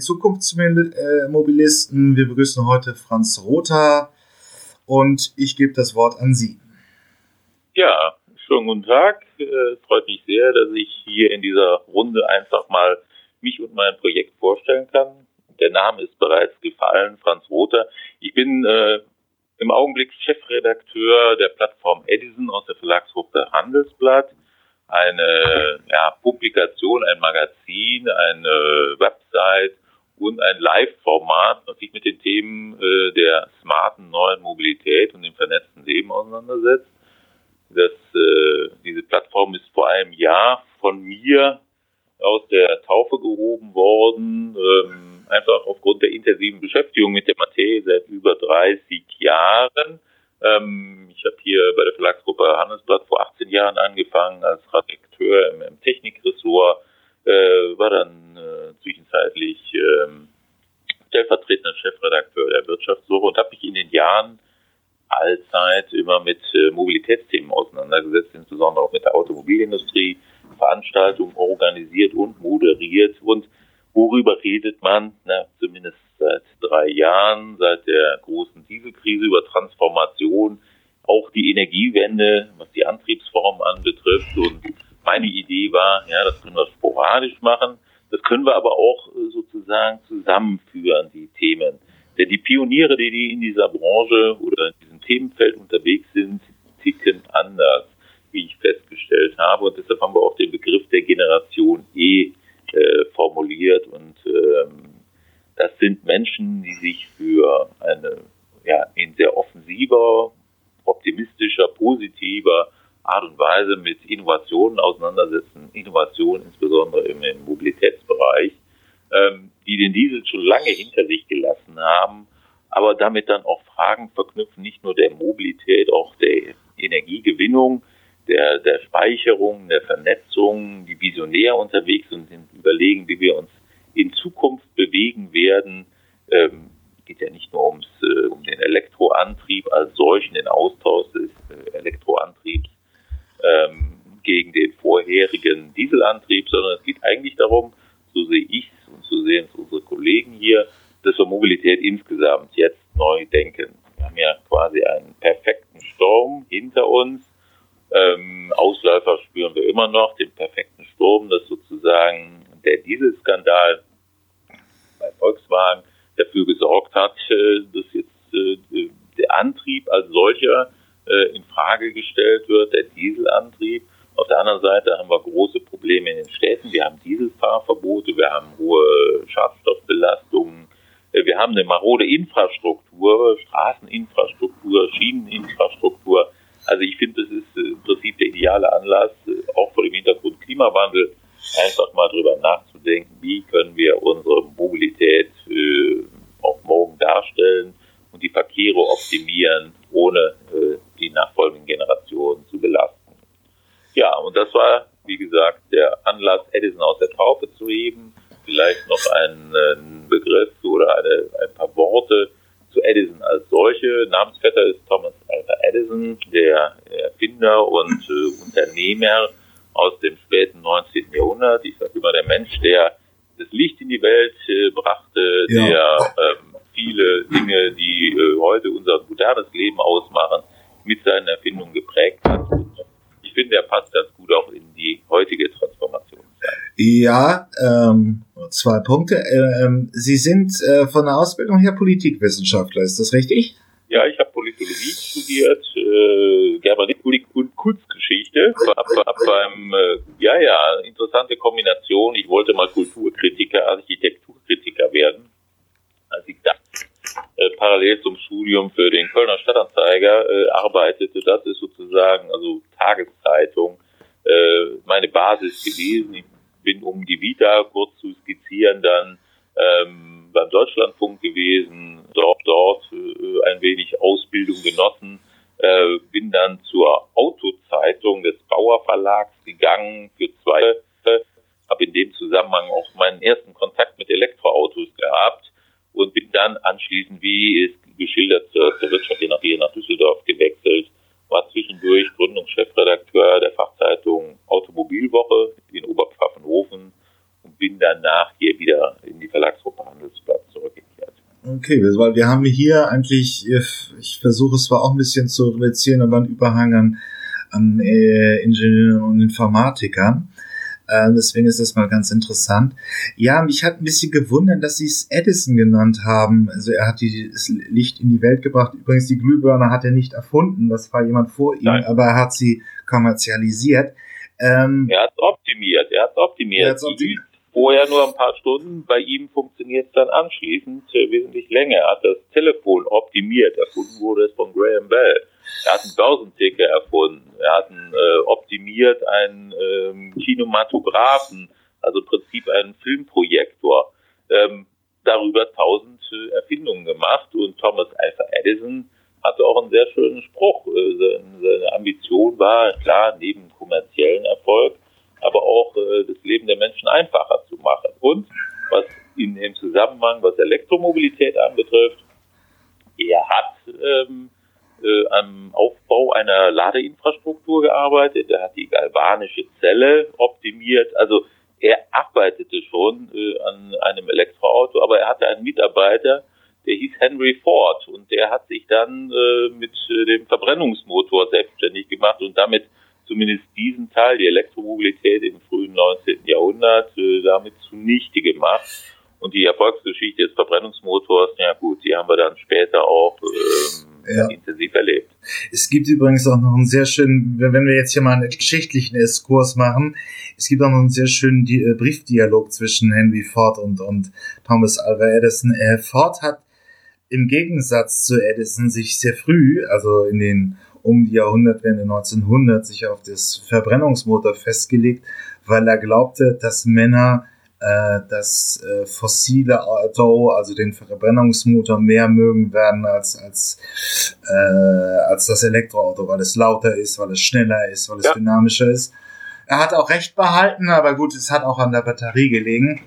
Zukunftsmobilisten. Wir begrüßen heute Franz Rother und ich gebe das Wort an Sie. Ja, schönen guten Tag. Es äh, freut mich sehr, dass ich hier in dieser Runde einfach mal mich und mein Projekt vorstellen kann. Der Name ist bereits gefallen, Franz Rother. Ich bin äh, im Augenblick Chefredakteur der Plattform Edison aus der Verlagsgruppe Handelsblatt. Eine ja, Publikation, ein Magazin, eine Website und ein Live-Format, das sich mit den Themen äh, der smarten neuen Mobilität und dem vernetzten Leben auseinandersetzt. Das, äh, diese Plattform ist vor einem Jahr von mir aus der Taufe gehoben worden, ähm, einfach aufgrund der intensiven Beschäftigung mit der Materie seit über 30 Jahren. Ähm, ich habe hier bei der Verlagsgruppe Handelsblatt vor 18 Jahren angefangen als Redakteur im, im Technikressort äh, war dann zwischenzeitlich äh, stellvertretender Chefredakteur der Wirtschaftswoche und habe mich in den Jahren allzeit immer mit äh, Mobilitätsthemen auseinandergesetzt, insbesondere auch mit der Automobilindustrie, Veranstaltungen organisiert und moderiert. Und worüber redet man, na, zumindest seit drei Jahren, seit der großen Dieselkrise über Transformation, auch die Energiewende, was die Antriebsform anbetrifft. Und meine Idee war, ja, das können wir sporadisch machen, können wir aber auch äh, sozusagen zusammenführen, die Themen. Denn die Pioniere, die in dieser Branche oder in diesem Themenfeld unterwegs sind, ticken anders, wie ich festgestellt habe. Und deshalb haben wir auch den Begriff der Generation E äh, formuliert. Und ähm, das sind Menschen, die sich für eine ja, in sehr offensiver, optimistischer, positiver Art und Weise mit Innovationen auseinandersetzen, Innovationen insbesondere im, im Mobilitätsbereich, ähm, die den Diesel schon lange hinter sich gelassen haben, aber damit dann auch Fragen verknüpfen, nicht nur der Mobilität, auch der Energiegewinnung, der, der Speicherung, der Vernetzung, die visionär unterwegs sind und überlegen, wie wir uns in Zukunft bewegen werden. Ähm, geht ja nicht nur ums, äh, um den Elektroantrieb als solchen, den Austausch des äh, Elektroantriebs ähm, gegen den vorherigen Dieselantrieb, sondern es geht eigentlich darum, so sehe ich es und so sehen es unsere Kollegen hier, dass wir Mobilität insgesamt jetzt neu denken. Wir haben ja quasi einen perfekten Sturm hinter uns. Ähm, Ausläufer spüren wir immer noch, den perfekten Sturm, dass sozusagen der Dieselskandal bei Volkswagen dafür gesorgt hat, äh, dass jetzt äh, der Antrieb als solcher äh, in Frage gestellt wird, der Dieselantrieb. Auf der anderen Seite haben wir große Probleme in den Städten. Wir haben Dieselfahrverbote, wir haben hohe Schadstoffbelastungen, äh, wir haben eine marode Infrastruktur, Straßeninfrastruktur, Schieneninfrastruktur. Also ich finde, das ist äh, im Prinzip der ideale Anlass, auch vor dem Hintergrund Klimawandel, einfach mal drüber nachzudenken, wie können wir unsere Mobilität äh, auch morgen darstellen und die Verkehre optimieren, ohne äh, die nachfolgenden Generationen zu belasten. Ja, und das war, wie gesagt, der Anlass, Edison aus der Taufe zu heben. Vielleicht noch einen, einen Begriff oder eine, ein paar Worte zu Edison als solche. Namensvetter ist Thomas Alva Edison, der Erfinder und äh, Unternehmer aus dem späten 19. Jahrhundert. Ich sage immer der Mensch, der das Licht in die Welt äh, brachte, ja. der ähm, viele Dinge, die äh, heute unser modernes Leben ausmachen, mit seinen Erfindungen geprägt hat. Ich finde, er passt ganz gut auch in die heutige Transformation. Ja, ähm, zwei Punkte. Ähm, Sie sind äh, von der Ausbildung her Politikwissenschaftler, ist das richtig? Ja, ich habe Politologie studiert, äh, Germanistik und Kunstgeschichte. Hab, hab beim, äh, ja, ja, interessante Kombination. Ich wollte mal Kulturkritiker, Architekturkritiker werden. Als ich da äh, parallel zum Studium für den Kölner Stadtanzeiger äh, arbeitete. Das ist sozusagen, also Tageszeitung, äh, meine Basis gewesen. Ich bin, um die Vita kurz zu skizzieren, dann ähm, beim Deutschlandfunk gewesen, dort, dort äh, ein wenig Ausbildung genossen, äh, bin dann zur Autozeitung des Bauer Verlags gegangen für zwei, äh, habe in dem Zusammenhang auch meinen ersten Kontakt mit Elektroautos gehabt und bin dann anschließend, wie ist geschildert, zur, Wirtschaft hier nach, hier nach Düsseldorf gewechselt, war zwischendurch Gründungschefredakteur der Fachzeitung Automobilwoche in Oberpfaffenhofen und bin danach hier wieder in die Verlagsgruppe Okay, weil wir haben hier eigentlich, ich versuche es zwar auch ein bisschen zu reduzieren, aber einen Überhang an, an äh, Ingenieuren und Informatikern. Äh, deswegen ist das mal ganz interessant. Ja, mich hat ein bisschen gewundert, dass sie es Edison genannt haben. Also er hat die, das Licht in die Welt gebracht. Übrigens, die Glühbirne hat er nicht erfunden. Das war jemand vor ihm, Nein. aber er hat sie kommerzialisiert. Ähm, er hat optimiert. Er hat optimiert. Er hat's optimiert. Vorher nur ein paar Stunden, bei ihm funktioniert es dann anschließend wesentlich länger. Er hat das Telefon optimiert. Erfunden wurde es von Graham Bell. Er hat einen Börsenticker erfunden. Er hat einen, äh, optimiert einen ähm, Kinematographen, also im Prinzip einen Filmprojektor. Ähm, darüber tausend äh, Erfindungen gemacht und Thomas Alpha Edison hatte auch einen sehr schönen Spruch. Äh, seine Ambition war klar neben kommerziellen Erfolg, aber auch äh, das Leben der Menschen einfacher zu machen. Und was in dem Zusammenhang, was Elektromobilität anbetrifft, er hat ähm, äh, am Aufbau einer Ladeinfrastruktur gearbeitet. Er hat die galvanische Zelle optimiert. Also er arbeitete schon äh, an einem Elektroauto, aber er hatte einen Mitarbeiter, der hieß Henry Ford und der hat sich dann äh, mit äh, dem Verbrennungsmotor selbstständig gemacht und damit zumindest diesen Teil, die Elektromobilität im frühen 19. Jahrhundert, äh, damit zunichte gemacht. Und die Erfolgsgeschichte des Verbrennungsmotors, ja gut, die haben wir dann später auch ähm, ja. intensiv erlebt. Es gibt übrigens auch noch einen sehr schönen, wenn wir jetzt hier mal einen geschichtlichen Exkurs machen, es gibt auch noch einen sehr schönen äh, Briefdialog zwischen Henry Ford und, und Thomas Alva Edison. Äh, Ford hat im Gegensatz zu Edison sich sehr früh, also in den um die Jahrhundertwende 1900, sich auf das Verbrennungsmotor festgelegt, weil er glaubte, dass Männer äh, das äh, fossile Auto, also den Verbrennungsmotor, mehr mögen werden als, als, äh, als das Elektroauto, weil es lauter ist, weil es schneller ist, weil es ja. dynamischer ist. Er hat auch recht behalten, aber gut, es hat auch an der Batterie gelegen.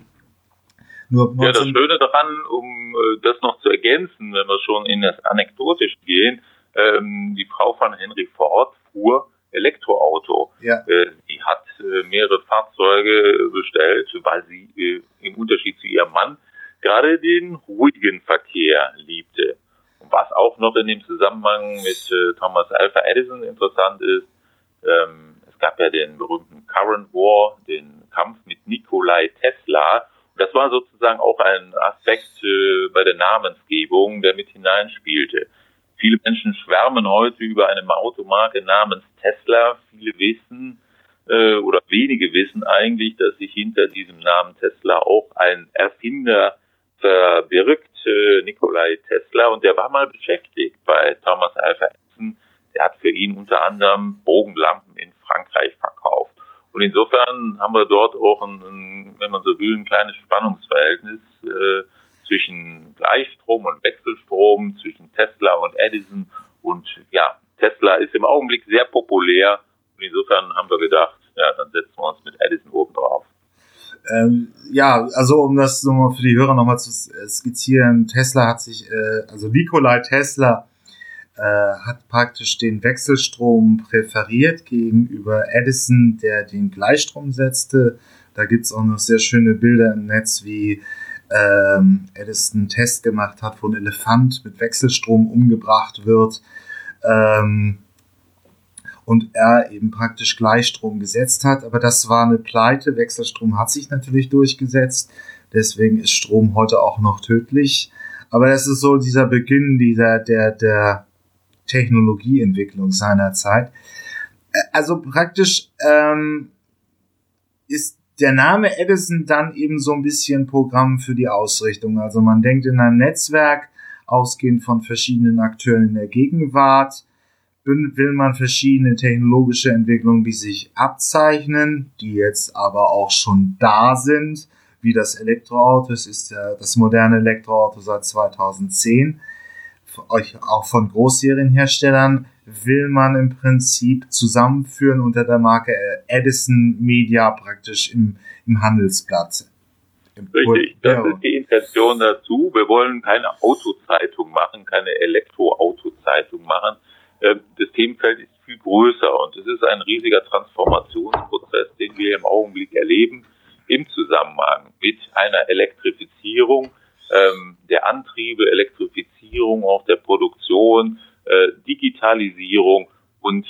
Nur ja, das Schöne daran, um äh, das noch zu ergänzen, wenn wir schon in das Anekdotisch gehen, ähm, die Frau von Henry Ford fuhr Elektroauto. Ja. Äh, die hat äh, mehrere Fahrzeuge bestellt, weil sie äh, im Unterschied zu ihrem Mann gerade den ruhigen Verkehr liebte. Und was auch noch in dem Zusammenhang mit äh, Thomas Alpha Edison interessant ist, ähm, es gab ja den berühmten Current War, den Kampf mit Nikolai Tesla. Und das war sozusagen auch ein Aspekt äh, bei der Namensgebung, der mit hineinspielte. Viele Menschen schwärmen heute über eine Automarke namens Tesla. Viele wissen äh, oder wenige wissen eigentlich, dass sich hinter diesem Namen Tesla auch ein Erfinder verbirgt, äh, Nikolai Tesla, und der war mal beschäftigt bei Thomas Alva Edison. Der hat für ihn unter anderem Bogenlampen in Frankreich verkauft. Und insofern haben wir dort auch ein, wenn man so will, ein kleines Spannungsverhältnis äh, zwischen Gleichstrom und Wechselstrom, zwischen Tesla und Edison. Und ja, Tesla ist im Augenblick sehr populär. Und insofern haben wir gedacht, ja, dann setzen wir uns mit Edison oben drauf. Ähm, ja, also um das nochmal für die Hörer nochmal zu skizzieren, Tesla hat sich, äh, also Nikolai Tesla äh, hat praktisch den Wechselstrom präferiert gegenüber Edison, der den Gleichstrom setzte. Da gibt's auch noch sehr schöne Bilder im Netz, wie ähm, Edison einen Test gemacht hat, wo ein Elefant mit Wechselstrom umgebracht wird. Ähm, und er eben praktisch Gleichstrom gesetzt hat. Aber das war eine Pleite. Wechselstrom hat sich natürlich durchgesetzt. Deswegen ist Strom heute auch noch tödlich. Aber das ist so dieser Beginn dieser, der, der Technologieentwicklung seiner Zeit. Also praktisch ähm, ist der Name Edison dann eben so ein bisschen Programm für die Ausrichtung. Also man denkt in einem Netzwerk, ausgehend von verschiedenen Akteuren in der Gegenwart, will man verschiedene technologische Entwicklungen, die sich abzeichnen, die jetzt aber auch schon da sind, wie das Elektroauto. Es ist ja das moderne Elektroauto seit 2010, auch von Großserienherstellern will man im Prinzip zusammenführen unter der Marke Edison Media praktisch im, im Handelsblatt. Richtig, das ist die Intention dazu. Wir wollen keine Autozeitung machen, keine Elektroautozeitung machen. Ähm, das Themenfeld ist viel größer und es ist ein riesiger Transformationsprozess, den wir im Augenblick erleben im Zusammenhang mit einer Elektrifizierung ähm, der Antriebe, Elektrifizierung auch der Produktion, äh, Digitalisierung und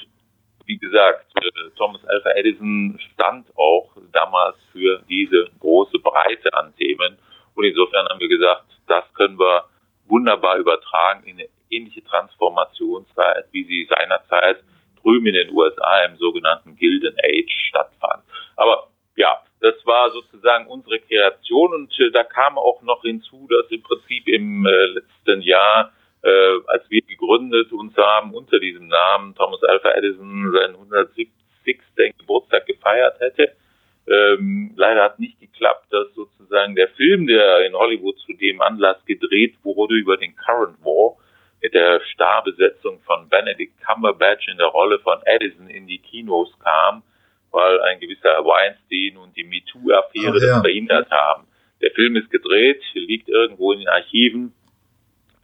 wie gesagt, äh, Thomas Alpha Edison stand auch damals für diese große Breite an Themen. Und insofern haben wir gesagt, das können wir wunderbar übertragen in eine ähnliche Transformationszeit, wie sie seinerzeit drüben in den USA im sogenannten Gilden Age stattfand. Aber ja, das war sozusagen unsere Kreation und äh, da kam auch noch hinzu, dass im Prinzip im letzten Jahr äh, als wir gegründet uns haben unter diesem Namen Thomas Alpha Edison seinen 170. Geburtstag gefeiert hätte. Ähm, leider hat nicht geklappt, dass sozusagen der Film, der in Hollywood zu dem Anlass gedreht wurde über den Current War, mit der Starbesetzung von Benedict Cumberbatch in der Rolle von Edison in die Kinos kam, weil ein gewisser Weinstein und die MeToo-Affäre ja. das verhindert haben. Der Film ist gedreht, liegt irgendwo in den Archiven.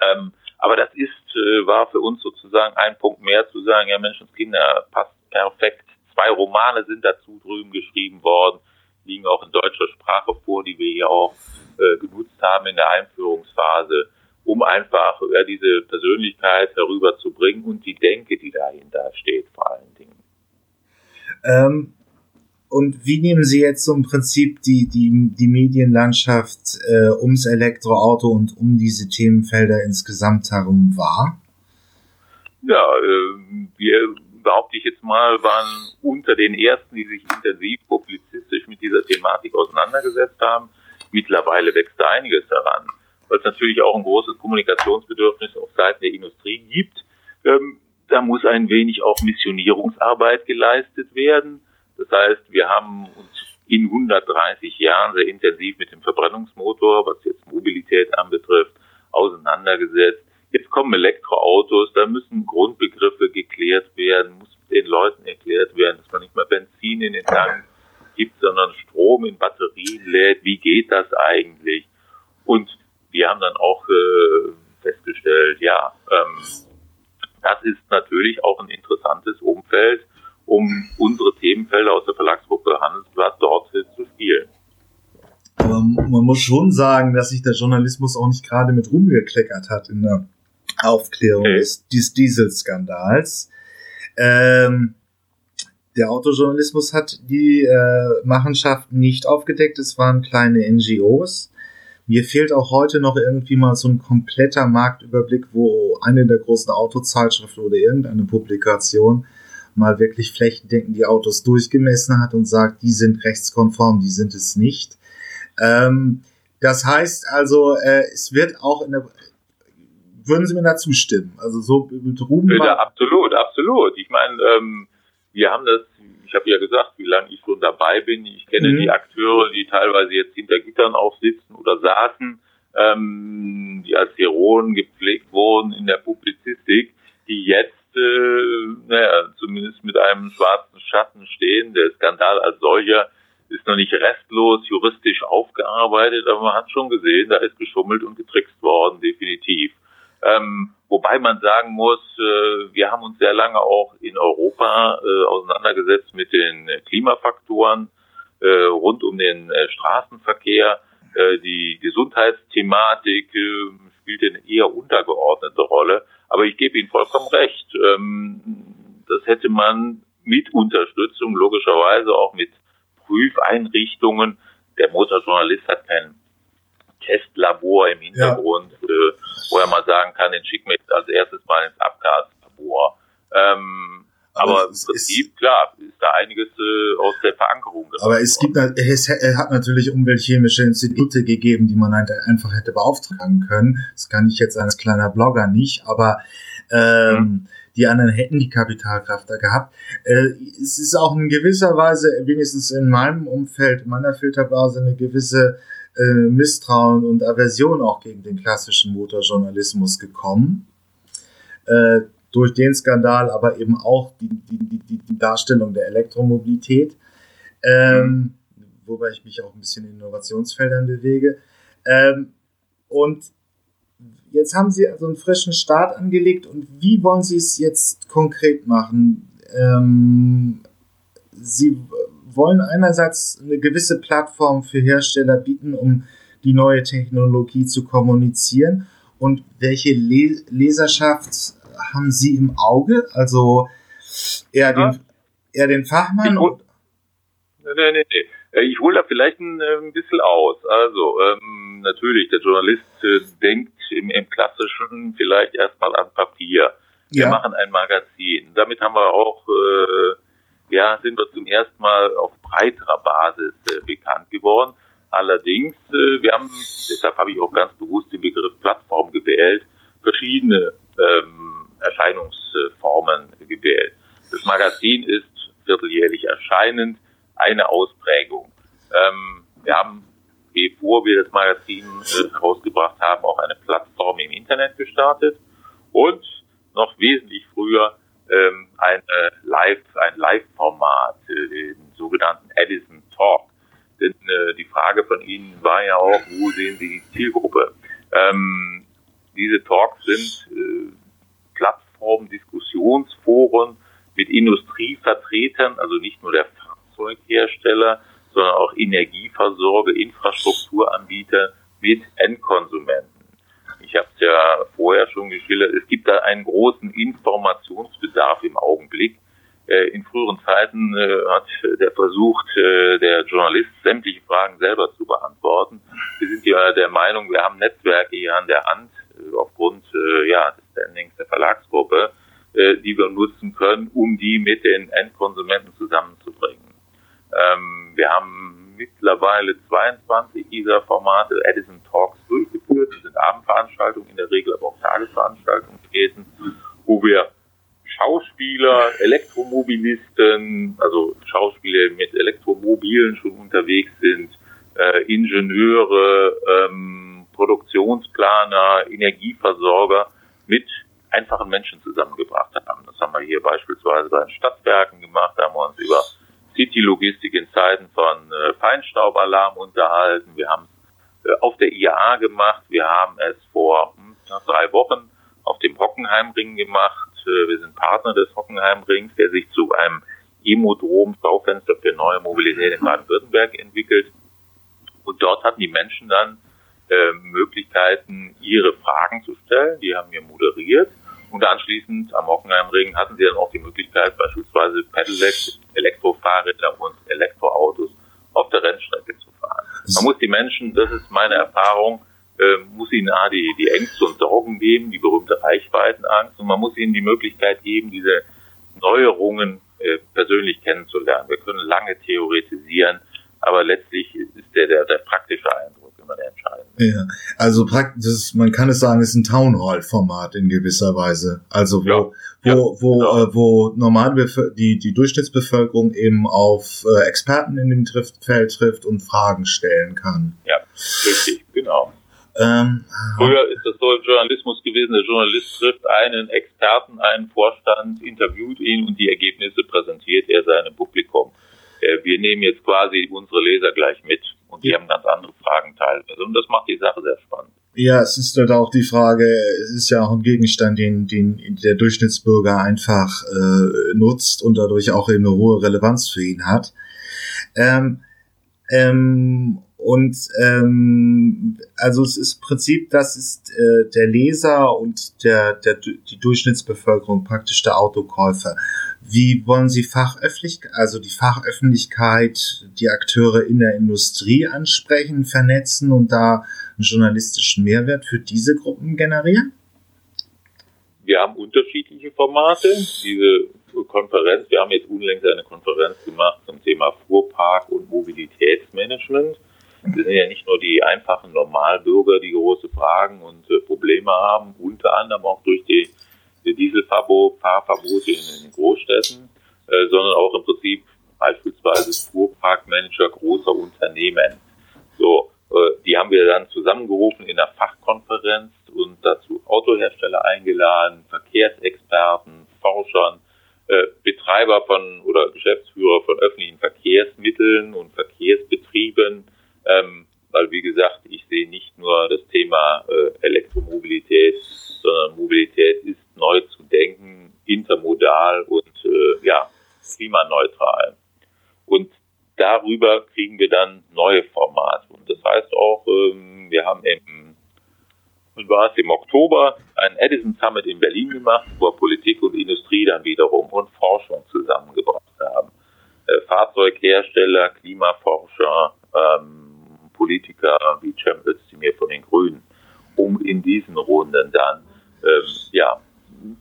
Ähm, aber das ist, äh, war für uns sozusagen ein Punkt mehr zu sagen, ja Mensch und Kinder passt perfekt. Zwei Romane sind dazu drüben geschrieben worden, liegen auch in deutscher Sprache vor, die wir hier auch äh, genutzt haben in der Einführungsphase, um einfach ja, diese Persönlichkeit herüberzubringen und die Denke, die dahinter steht, vor allen Dingen. Ähm, und wie nehmen Sie jetzt so im Prinzip die, die, die Medienlandschaft äh, ums Elektroauto und um diese Themenfelder insgesamt herum wahr? Ja, äh, wir, behaupte ich jetzt mal, waren unter den ersten, die sich intensiv publizistisch mit dieser Thematik auseinandergesetzt haben. Mittlerweile wächst da einiges daran, weil es natürlich auch ein großes Kommunikationsbedürfnis auf Seiten der Industrie gibt. Ähm, da muss ein wenig auch Missionierungsarbeit geleistet werden das heißt, wir haben uns in 130 Jahren sehr intensiv mit dem Verbrennungsmotor, was jetzt Mobilität anbetrifft, auseinandergesetzt. Jetzt kommen Elektroautos, da müssen Grundbegriffe geklärt werden, muss den Leuten erklärt werden, dass man nicht mehr Benzin in den Tank gibt, sondern Strom in Batterien lädt. Wie geht das eigentlich? Und wir haben dann auch äh, festgestellt, ja, ähm, das ist natürlich auch ein interessantes Umfeld, um unsere Themenfelder aus der Verlagsgruppe Handelsblatt dort zu spielen. Aber man muss schon sagen, dass sich der Journalismus auch nicht gerade mit rumgekleckert hat in der Aufklärung okay. des, des Dieselskandals. Ähm, der Autojournalismus hat die äh, Machenschaft nicht aufgedeckt. Es waren kleine NGOs. Mir fehlt auch heute noch irgendwie mal so ein kompletter Marktüberblick, wo eine der großen Autozeitschriften oder irgendeine Publikation mal wirklich flächendeckend die Autos durchgemessen hat und sagt, die sind rechtskonform, die sind es nicht. Ähm, das heißt also, äh, es wird auch in der würden Sie mir da zustimmen? Also so drüben. Ja, absolut, absolut. Ich meine, ähm, wir haben das, ich habe ja gesagt, wie lange ich schon dabei bin. Ich kenne mhm. die Akteure, die teilweise jetzt hinter Gittern auch sitzen oder saßen, ähm, die als Heroen gepflegt wurden in der Publizistik, die jetzt äh, naja, zumindest mit einem schwarzen Schatten stehen. Der Skandal als solcher ist noch nicht restlos juristisch aufgearbeitet, aber man hat schon gesehen, da ist geschummelt und getrickst worden, definitiv. Ähm, wobei man sagen muss, äh, wir haben uns sehr lange auch in Europa äh, auseinandergesetzt mit den Klimafaktoren äh, rund um den äh, Straßenverkehr. Äh, die Gesundheitsthematik äh, spielt eine eher untergeordnete Rolle. Aber ich gebe Ihnen vollkommen recht. Ähm, das hätte man mit Unterstützung, logischerweise auch mit Prüfeinrichtungen. Der Motorjournalist hat kein Testlabor im Hintergrund, ja. äh, wo er mal sagen kann, den schicken wir jetzt als erstes mal ins Abgaslabor. Ähm, aber, aber im Prinzip, ist, klar, ist da einiges äh, aus der Verankerung. Aber es gibt, es hat natürlich umweltchemische Institute gegeben, die man einfach hätte beauftragen können. Das kann ich jetzt als kleiner Blogger nicht, aber ähm, mhm. Die anderen hätten die Kapitalkraft da gehabt. Äh, es ist auch in gewisser Weise, wenigstens in meinem Umfeld, in meiner Filterblase, eine gewisse äh, Misstrauen und Aversion auch gegen den klassischen Motorjournalismus gekommen. Äh, durch den Skandal, aber eben auch die, die, die, die Darstellung der Elektromobilität, ähm, wobei ich mich auch ein bisschen in Innovationsfeldern bewege. Ähm, und jetzt haben Sie also einen frischen Start angelegt und wie wollen Sie es jetzt konkret machen? Ähm, Sie wollen einerseits eine gewisse Plattform für Hersteller bieten, um die neue Technologie zu kommunizieren? Und welche Leserschaft haben Sie im Auge? Also eher den, eher den Fachmann? Nee, nee, nee. Äh, ich hole da vielleicht ein, äh, ein bisschen aus. Also, ähm, natürlich, der Journalist äh, denkt im, im Klassischen vielleicht erstmal an Papier. Wir ja. machen ein Magazin. Damit haben wir auch, äh, ja, sind wir zum ersten Mal auf breiterer Basis äh, bekannt geworden. Allerdings, äh, wir haben, deshalb habe ich auch ganz bewusst den Begriff Plattform gewählt, verschiedene ähm, Erscheinungsformen gewählt. Das Magazin ist vierteljährlich erscheinend eine Ausprägung. Ähm, wir haben, bevor wir das Magazin äh, herausgebracht haben, auch eine Plattform im Internet gestartet und noch wesentlich früher ähm, ein äh, Live, ein Live-Format, äh, den sogenannten Edison Talk. Denn äh, die Frage von Ihnen war ja auch, wo sehen Sie die Zielgruppe? Ähm, diese Talks sind äh, Plattformen, Diskussionsforen mit Industrievertretern, also nicht nur der Fahrzeughersteller, sondern auch Energieversorger, Infrastrukturanbieter mit Endkonsumenten. Ich habe es ja vorher schon geschildert, es gibt da einen großen Informationsbedarf im Augenblick. Äh, in früheren Zeiten äh, hat der versucht, äh, der Journalist sämtliche Fragen selber zu beantworten. Wir sind ja der Meinung, wir haben Netzwerke hier an der Hand aufgrund ja, des Standings der Verlagsgruppe, die wir nutzen können, um die mit den Endkonsumenten zusammenzubringen. Ähm, wir haben mittlerweile 22 dieser Formate Edison Talks durchgeführt. Das sind Abendveranstaltungen, in der Regel aber auch Tagesveranstaltungen gewesen, wo wir Schauspieler, Elektromobilisten, also Schauspieler mit Elektromobilen schon unterwegs sind, äh, Ingenieure, ähm, Produktionsplaner, Energieversorger mit einfachen Menschen zusammengebracht haben. Das haben wir hier beispielsweise bei den Stadtwerken gemacht, da haben wir uns über City-Logistik in Zeiten von äh, Feinstaubalarm unterhalten. Wir haben es äh, auf der IAA gemacht. Wir haben es vor hm, drei Wochen auf dem Hockenheimring gemacht. Äh, wir sind Partner des Hockenheimrings, der sich zu einem Emodrom-Schaufenster für neue Mobilität in Baden-Württemberg entwickelt. Und dort hatten die Menschen dann äh, Möglichkeiten, ihre Fragen zu stellen. Die haben wir moderiert. Und anschließend am Hockenheimring hatten sie dann auch die Möglichkeit, beispielsweise Pedelecs, Elektrofahrräder und Elektroautos auf der Rennstrecke zu fahren. Man muss die Menschen, das ist meine Erfahrung, äh, muss ihnen A, die, die Ängste und Sorgen geben, die berühmte Reichweitenangst, und man muss ihnen die Möglichkeit geben, diese Neuerungen äh, persönlich kennenzulernen. Wir können lange theoretisieren, aber letztlich ist der, der, der praktische Eindruck immer der entscheidende. Ja, also praktisch, man kann es sagen, ist ein Town Hall Format in gewisser Weise. Also wo, ja, ja, wo, wo, genau. äh, wo normal die, die Durchschnittsbevölkerung eben auf äh, Experten in dem Feld trifft und Fragen stellen kann. Ja, richtig, genau. Ähm, Früher ist das so im Journalismus gewesen, der Journalist trifft einen Experten, einen Vorstand, interviewt ihn und die Ergebnisse präsentiert er seinem Publikum. Äh, wir nehmen jetzt quasi unsere Leser gleich mit und die ja. haben ganz andere Fragen teilweise. Und das macht die Sache sehr spannend. Ja, es ist halt auch die Frage, es ist ja auch ein Gegenstand, den, den der Durchschnittsbürger einfach äh, nutzt und dadurch auch eben eine hohe Relevanz für ihn hat. Ähm, ähm, und ähm, also es ist Prinzip, das ist äh, der Leser und der, der die Durchschnittsbevölkerung praktisch der Autokäufer. Wie wollen Sie Fachöffentlich also die Fachöffentlichkeit, die Akteure in der Industrie ansprechen, vernetzen und da einen journalistischen Mehrwert für diese Gruppen generieren? Wir haben unterschiedliche Formate. Diese Konferenz, wir haben jetzt unlängst eine Konferenz gemacht zum Thema Fuhrpark und Mobilitätsmanagement. Das sind ja nicht nur die einfachen Normalbürger, die große Fragen und äh, Probleme haben, unter anderem auch durch die Dieselfahrverbote in den Großstädten, äh, sondern auch im Prinzip beispielsweise Fuhrparkmanager großer Unternehmen. So, äh, die haben wir dann zusammengerufen in der Fachkonferenz und dazu Autohersteller eingeladen, Verkehrsexperten, Forschern, äh, Betreiber von oder Geschäftsführer von öffentlichen Verkehrsmitteln und Verkehrsbetrieben, ähm, weil wie gesagt, ich sehe nicht nur das Thema äh, Elektromobilität, sondern Mobilität ist neu zu denken, intermodal und äh, ja, klimaneutral. Und darüber kriegen wir dann neue Formate. Und das heißt auch, ähm, und war es im Oktober ein Edison Summit in Berlin gemacht, wo Politik und Industrie dann wiederum und Forschung zusammengebracht haben. Äh, Fahrzeughersteller, Klimaforscher, ähm, Politiker wie Cem Özdemir von den Grünen, um in diesen Runden dann ähm, ja,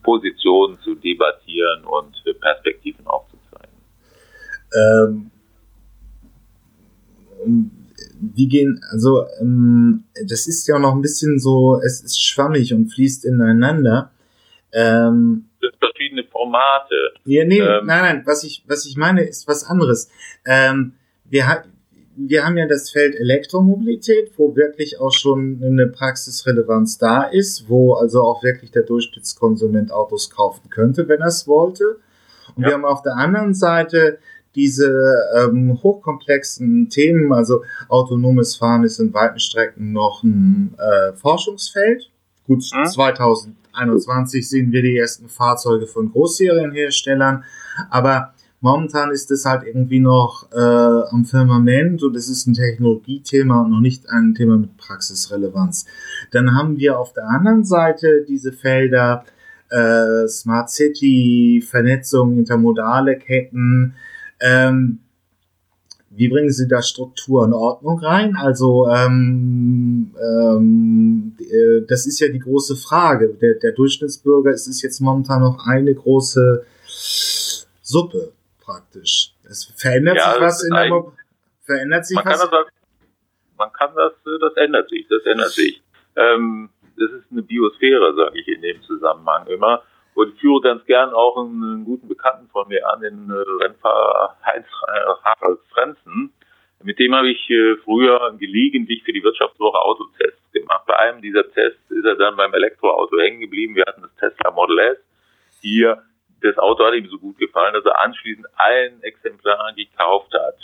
Positionen zu debattieren und Perspektiven aufzuzeigen. Ähm, wie gehen, also ähm, das ist ja noch ein bisschen so, es ist schwammig und fließt ineinander. Ähm, verschiedene Formate. Ja, nee, ähm, nein, nein, was ich, was ich meine, ist was anderes. Ähm, wir, wir haben ja das Feld Elektromobilität, wo wirklich auch schon eine Praxisrelevanz da ist, wo also auch wirklich der Durchschnittskonsument Autos kaufen könnte, wenn er es wollte. Und ja. wir haben auf der anderen Seite diese ähm, hochkomplexen Themen, also autonomes Fahren ist in weiten Strecken noch ein äh, Forschungsfeld. Gut, hm? 2021 sehen wir die ersten Fahrzeuge von Großserienherstellern, aber momentan ist es halt irgendwie noch äh, am Firmament und es ist ein Technologiethema und noch nicht ein Thema mit Praxisrelevanz. Dann haben wir auf der anderen Seite diese Felder äh, Smart City, Vernetzung, intermodale Ketten, ähm, wie bringen Sie da Struktur und Ordnung rein? Also ähm, ähm, äh, das ist ja die große Frage. Der, der Durchschnittsbürger es ist jetzt momentan noch eine große Suppe praktisch. Es verändert ja, sich was in der Mo verändert sich man was. Kann das, man kann das, das ändert sich, das ändert sich. Ähm, das ist eine Biosphäre, sage ich in dem Zusammenhang immer. Und ich führe ganz gern auch einen, guten Bekannten von mir an, den äh, Rennfahrer Heinz äh, Harald Frenzen. Mit dem habe ich äh, früher gelegentlich für die Wirtschaftswoche Autotests gemacht. Bei einem dieser Tests ist er dann beim Elektroauto hängen geblieben. Wir hatten das Tesla Model S. Hier, das Auto hat ihm so gut gefallen, dass er anschließend ein Exemplar gekauft hat.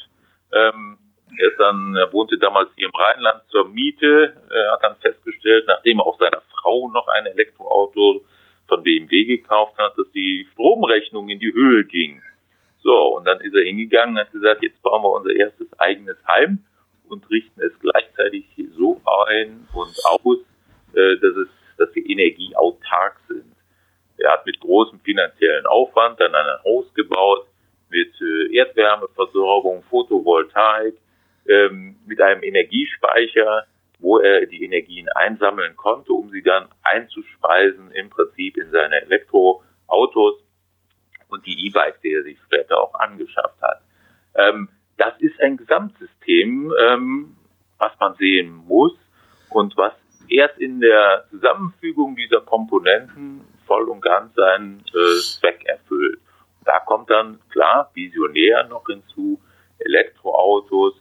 Ähm, er ist dann, er wohnte damals hier im Rheinland zur Miete, er hat dann festgestellt, nachdem er auch seiner Frau noch ein Elektroauto von BMW gekauft hat, dass die Stromrechnung in die Höhe ging. So, und dann ist er hingegangen und hat gesagt, jetzt bauen wir unser erstes eigenes Heim und richten es gleichzeitig so ein und aus, äh, dass, es, dass wir energieautark sind. Er hat mit großem finanziellen Aufwand dann ein Haus gebaut, mit äh, Erdwärmeversorgung, Photovoltaik, ähm, mit einem Energiespeicher, wo er die Energien einsammeln konnte, um sie dann einzuspeisen im Prinzip in seine Elektroautos und die E-Bikes, die er sich später auch angeschafft hat. Ähm, das ist ein Gesamtsystem, ähm, was man sehen muss und was erst in der Zusammenfügung dieser Komponenten voll und ganz seinen äh, Zweck erfüllt. Da kommt dann klar visionär noch hinzu Elektroautos,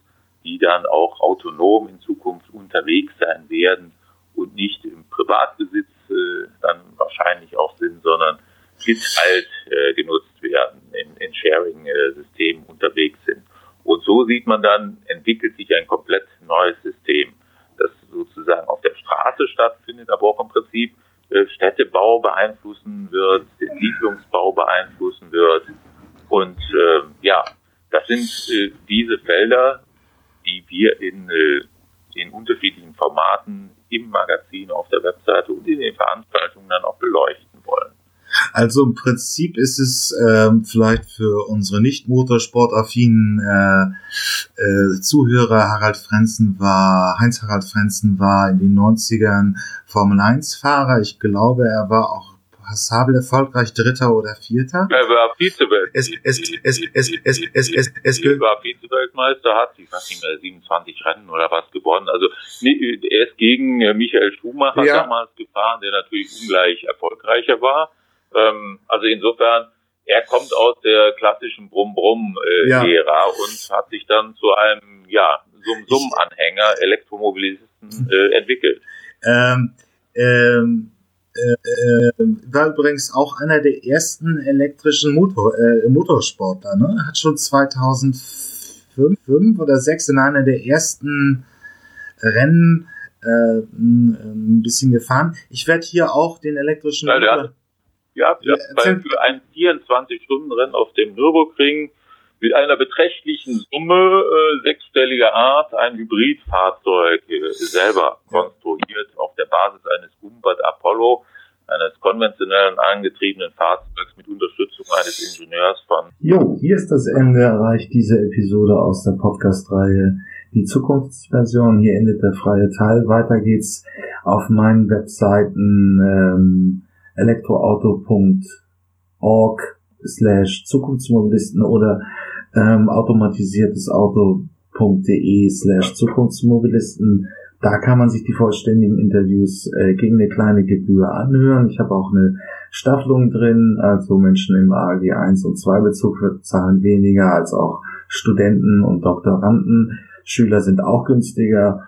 die dann auch autonom in Zukunft unterwegs sein werden und nicht im Privatbesitz äh, dann wahrscheinlich auch sind, sondern geteilt äh, genutzt werden, in, in Sharing-Systemen unterwegs sind. Und so sieht man dann, entwickelt sich ein komplett neues System, das sozusagen auf der Straße stattfindet, aber auch im Prinzip Städtebau beeinflussen wird, den Siedlungsbau beeinflussen wird. Und äh, ja, das sind äh, diese Felder, die wir in, äh, in unterschiedlichen Formaten im Magazin, auf der Webseite und in den Veranstaltungen dann auch beleuchten. Also im Prinzip ist es ähm, vielleicht für unsere nicht motorsportaffinen äh, äh, Zuhörer, Harald Frenzen war, Heinz-Harald Frenzen war in den 90ern Formel-1-Fahrer. Ich glaube, er war auch passabel erfolgreich Dritter oder Vierter. Er war Vize-Weltmeister, hat, ich weiß nicht mehr, 27 Rennen oder was gewonnen. Also äh, er ist gegen äh, Michael Schumacher ja. damals gefahren, der natürlich ungleich erfolgreicher war. Ähm, also insofern, er kommt aus der klassischen Brumm-Brumm-Ära äh, ja. und hat sich dann zu einem, ja, Summ-Summ-Anhänger, Elektromobilisten äh, entwickelt. Ähm, ähm, äh, war übrigens auch einer der ersten elektrischen Motor, äh, Motorsportler. Ne? Hat schon 2005 oder 6 in einer der ersten Rennen äh, ein bisschen gefahren. Ich werde hier auch den elektrischen ja, Motor... Hat, ja, ja, ja für ein 24-Stunden-Rennen auf dem Nürburgring mit einer beträchtlichen Summe äh, sechsstelliger Art ein Hybridfahrzeug äh, selber konstruiert auf der Basis eines Umbad Apollo, eines konventionellen angetriebenen Fahrzeugs mit Unterstützung eines Ingenieurs von. Jo, hier ist das Ende erreicht diese Episode aus der Podcast-Reihe die Zukunftsversion. Hier endet der freie Teil. Weiter geht's auf meinen Webseiten ähm, elektroauto.org slash Zukunftsmobilisten oder ähm, automatisiertes slash Zukunftsmobilisten. Da kann man sich die vollständigen Interviews äh, gegen eine kleine Gebühr anhören. Ich habe auch eine Staffelung drin, also Menschen im AG 1 und 2 Bezug zahlen weniger als auch Studenten und Doktoranden. Schüler sind auch günstiger.